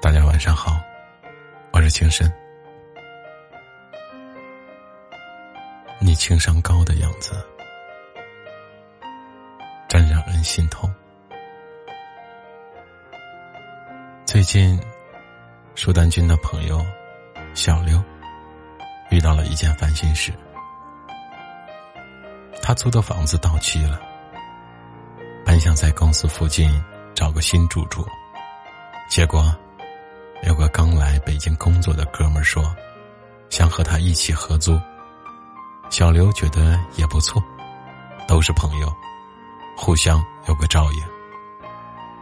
大家晚上好，我是情深。你情商高的样子，真让人心痛。最近，舒丹君的朋友小刘遇到了一件烦心事，他租的房子到期了，本想在公司附近找个新住处，结果。有个刚来北京工作的哥们说，想和他一起合租。小刘觉得也不错，都是朋友，互相有个照应。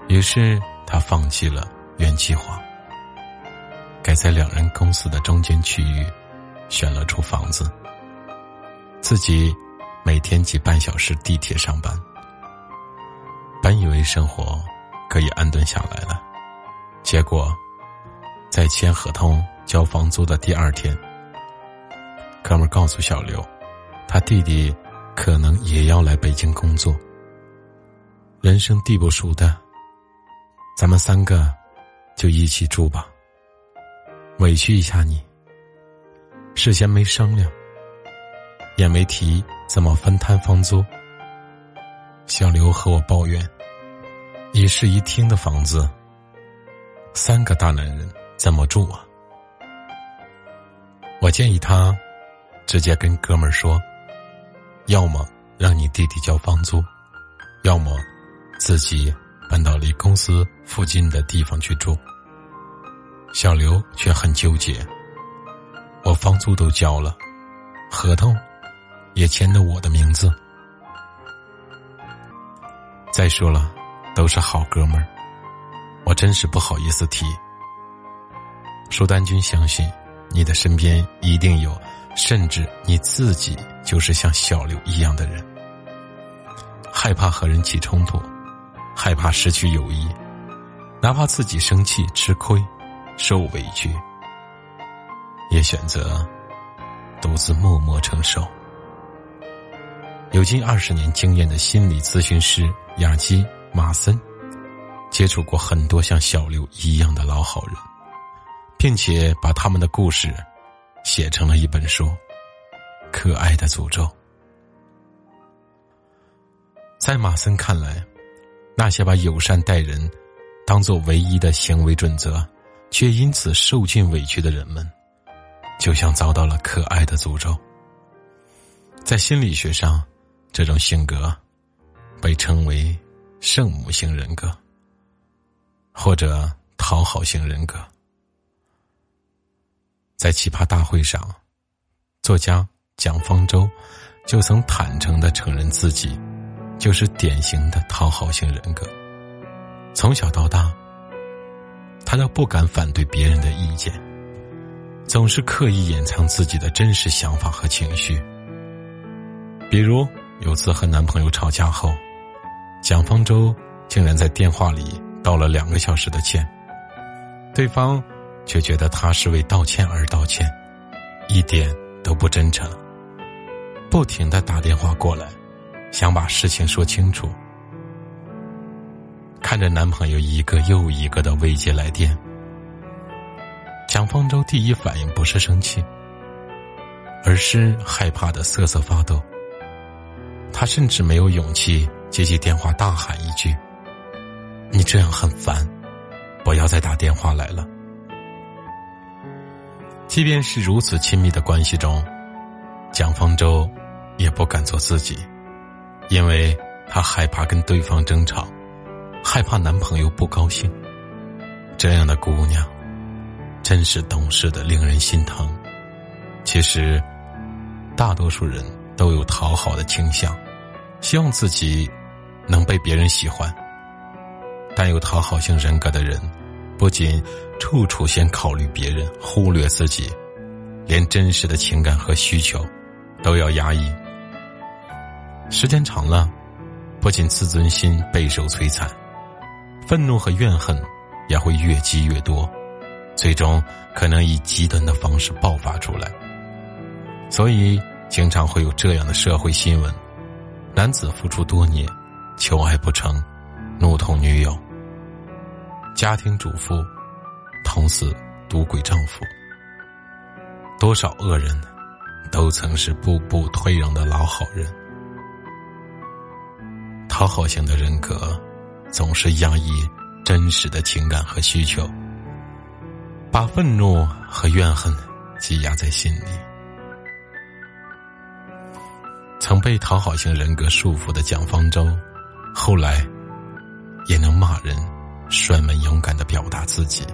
于是他放弃了原计划，改在两人公司的中间区域选了处房子，自己每天挤半小时地铁上班。本以为生活可以安顿下来了，结果。在签合同、交房租的第二天，哥们告诉小刘，他弟弟可能也要来北京工作。人生地不熟的，咱们三个就一起住吧。委屈一下你，事先没商量，也没提怎么分摊房租。小刘和我抱怨，一室一厅的房子，三个大男人。怎么住啊？我建议他直接跟哥们儿说，要么让你弟弟交房租，要么自己搬到离公司附近的地方去住。小刘却很纠结，我房租都交了，合同也签的我的名字。再说了，都是好哥们儿，我真是不好意思提。舒丹君相信，你的身边一定有，甚至你自己就是像小刘一样的人，害怕和人起冲突，害怕失去友谊，哪怕自己生气、吃亏、受委屈，也选择独自默默承受。有近二十年经验的心理咨询师雅基马森，接触过很多像小刘一样的老好人。并且把他们的故事写成了一本书，《可爱的诅咒》。在马森看来，那些把友善待人当做唯一的行为准则，却因此受尽委屈的人们，就像遭到了可爱的诅咒。在心理学上，这种性格被称为圣母型人格，或者讨好型人格。在奇葩大会上，作家蒋方舟就曾坦诚的承认自己就是典型的讨好型人格。从小到大，他都不敢反对别人的意见，总是刻意掩藏自己的真实想法和情绪。比如有次和男朋友吵架后，蒋方舟竟然在电话里道了两个小时的歉，对方。却觉得他是为道歉而道歉，一点都不真诚。不停的打电话过来，想把事情说清楚。看着男朋友一个又一个的未接来电，蒋方舟第一反应不是生气，而是害怕的瑟瑟发抖。他甚至没有勇气接起电话，大喊一句：“你这样很烦，不要再打电话来了。”即便是如此亲密的关系中，蒋方舟也不敢做自己，因为她害怕跟对方争吵，害怕男朋友不高兴。这样的姑娘，真是懂事的令人心疼。其实，大多数人都有讨好的倾向，希望自己能被别人喜欢。但有讨好型人格的人。不仅处处先考虑别人，忽略自己，连真实的情感和需求都要压抑。时间长了，不仅自尊心备受摧残，愤怒和怨恨也会越积越多，最终可能以极端的方式爆发出来。所以，经常会有这样的社会新闻：男子付出多年，求爱不成，怒捅女友。家庭主妇同死赌鬼丈夫。多少恶人，都曾是步步退让的老好人。讨好型的人格，总是压抑真实的情感和需求，把愤怒和怨恨积压在心里。曾被讨好型人格束缚的蒋方舟，后来也能骂人、摔门，勇敢的表达自己。